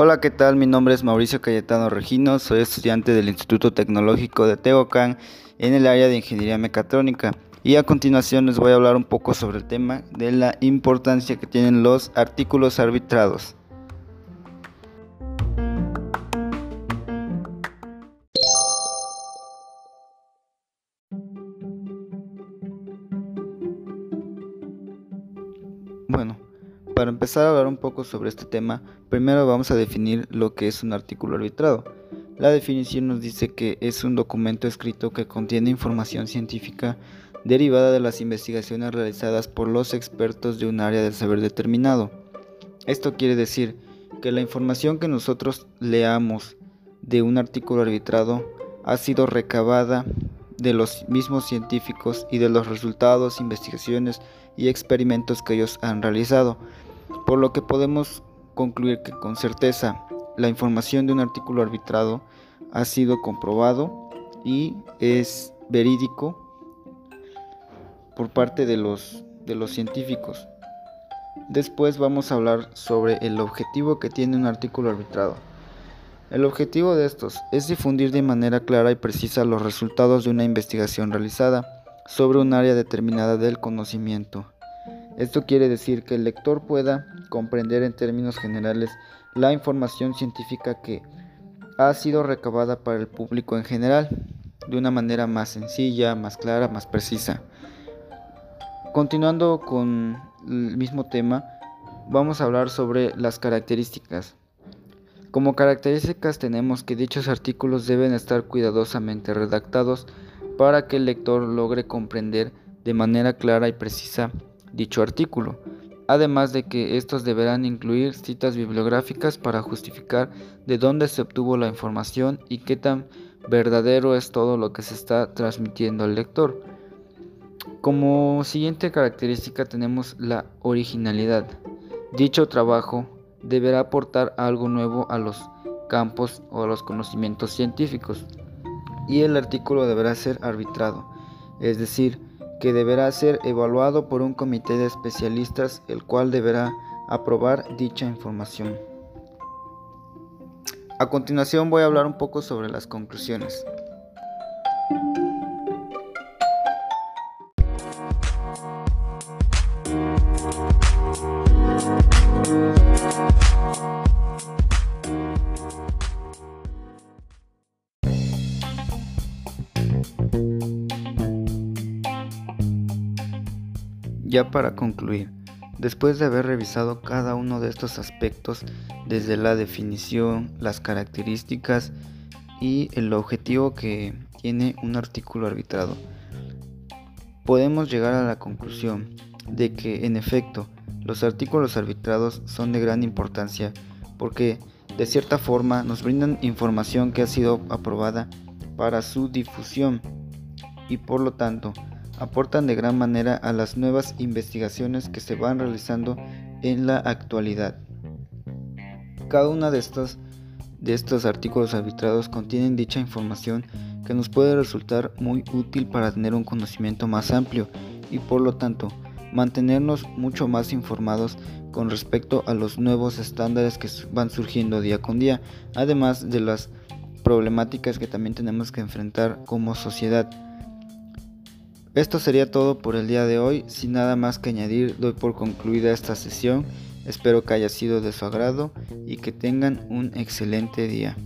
Hola, ¿qué tal? Mi nombre es Mauricio Cayetano Regino, soy estudiante del Instituto Tecnológico de Tehuacán en el área de Ingeniería Mecatrónica y a continuación les voy a hablar un poco sobre el tema de la importancia que tienen los artículos arbitrados. Para empezar a hablar un poco sobre este tema, primero vamos a definir lo que es un artículo arbitrado. La definición nos dice que es un documento escrito que contiene información científica derivada de las investigaciones realizadas por los expertos de un área del saber determinado. Esto quiere decir que la información que nosotros leamos de un artículo arbitrado ha sido recabada de los mismos científicos y de los resultados, investigaciones y experimentos que ellos han realizado, por lo que podemos concluir que con certeza la información de un artículo arbitrado ha sido comprobado y es verídico por parte de los, de los científicos. Después vamos a hablar sobre el objetivo que tiene un artículo arbitrado. El objetivo de estos es difundir de manera clara y precisa los resultados de una investigación realizada sobre un área determinada del conocimiento. Esto quiere decir que el lector pueda comprender en términos generales la información científica que ha sido recabada para el público en general, de una manera más sencilla, más clara, más precisa. Continuando con el mismo tema, vamos a hablar sobre las características. Como características tenemos que dichos artículos deben estar cuidadosamente redactados para que el lector logre comprender de manera clara y precisa dicho artículo, además de que estos deberán incluir citas bibliográficas para justificar de dónde se obtuvo la información y qué tan verdadero es todo lo que se está transmitiendo al lector. Como siguiente característica tenemos la originalidad. Dicho trabajo deberá aportar algo nuevo a los campos o a los conocimientos científicos y el artículo deberá ser arbitrado, es decir, que deberá ser evaluado por un comité de especialistas el cual deberá aprobar dicha información. A continuación voy a hablar un poco sobre las conclusiones. Ya para concluir, después de haber revisado cada uno de estos aspectos, desde la definición, las características y el objetivo que tiene un artículo arbitrado, podemos llegar a la conclusión de que en efecto los artículos arbitrados son de gran importancia porque de cierta forma nos brindan información que ha sido aprobada para su difusión y por lo tanto aportan de gran manera a las nuevas investigaciones que se van realizando en la actualidad. Cada uno de estos, de estos artículos arbitrados contienen dicha información que nos puede resultar muy útil para tener un conocimiento más amplio y por lo tanto mantenernos mucho más informados con respecto a los nuevos estándares que van surgiendo día con día, además de las problemáticas que también tenemos que enfrentar como sociedad. Esto sería todo por el día de hoy, sin nada más que añadir doy por concluida esta sesión, espero que haya sido de su agrado y que tengan un excelente día.